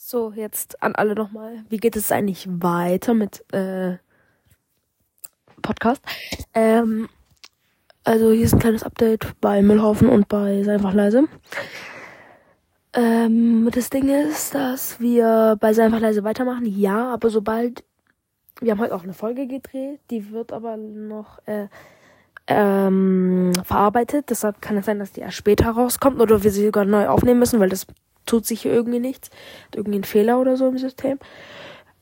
So, jetzt an alle nochmal. Wie geht es eigentlich weiter mit äh, Podcast? Ähm, also hier ist ein kleines Update bei Müllhaufen und bei Sei einfach leise. Ähm, das Ding ist, dass wir bei Sei einfach leise weitermachen. Ja, aber sobald wir haben heute auch eine Folge gedreht, die wird aber noch äh, ähm, verarbeitet. Deshalb kann es sein, dass die erst später rauskommt oder wir sie sogar neu aufnehmen müssen, weil das tut sich irgendwie nichts. Hat irgendwie ein Fehler oder so im System.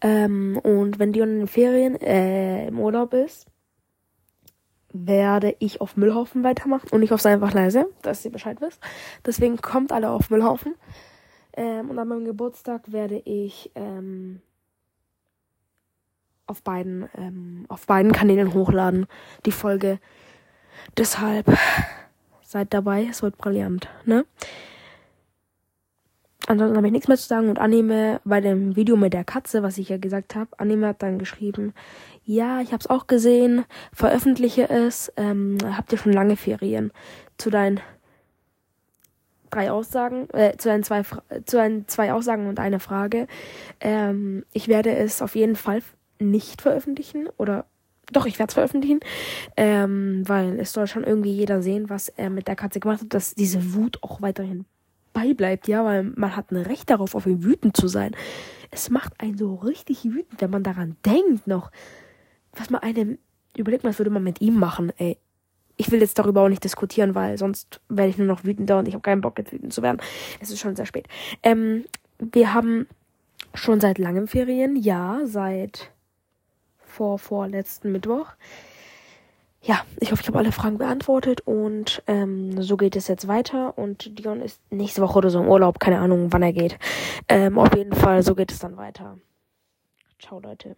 Ähm, und wenn Dion in den Ferien äh, im Urlaub ist, werde ich auf Müllhaufen weitermachen und ich hoffe einfach leise, dass ihr Bescheid wisst. Deswegen kommt alle auf Müllhaufen. Ähm, und an meinem Geburtstag werde ich ähm, auf beiden ähm, auf beiden Kanälen hochladen die Folge. Deshalb seid dabei, es wird brillant, ne? Ansonsten habe ich nichts mehr zu sagen. Und Anime bei dem Video mit der Katze, was ich ja gesagt habe, Anime hat dann geschrieben, ja, ich habe es auch gesehen, veröffentliche es, ähm, habt ihr schon lange Ferien? Zu deinen drei Aussagen, äh, zu deinen zwei, zu deinen zwei Aussagen und eine Frage. Ähm, ich werde es auf jeden Fall nicht veröffentlichen oder doch, ich werde es veröffentlichen, ähm, weil es soll schon irgendwie jeder sehen, was er mit der Katze gemacht hat, dass diese Wut auch weiterhin beibleibt, ja, weil man hat ein Recht darauf, auf ihn wütend zu sein. Es macht einen so richtig wütend, wenn man daran denkt noch. Was man einem, überlegt was würde man mit ihm machen, ey. Ich will jetzt darüber auch nicht diskutieren, weil sonst werde ich nur noch wütender und ich habe keinen Bock, jetzt wütend zu werden. Es ist schon sehr spät. Ähm, wir haben schon seit langem Ferien, ja, seit vor vorletzten Mittwoch ja, ich hoffe, ich habe alle Fragen beantwortet und ähm, so geht es jetzt weiter. Und Dion ist nächste Woche oder so im Urlaub, keine Ahnung, wann er geht. Ähm, auf jeden Fall, so geht es dann weiter. Ciao, Leute.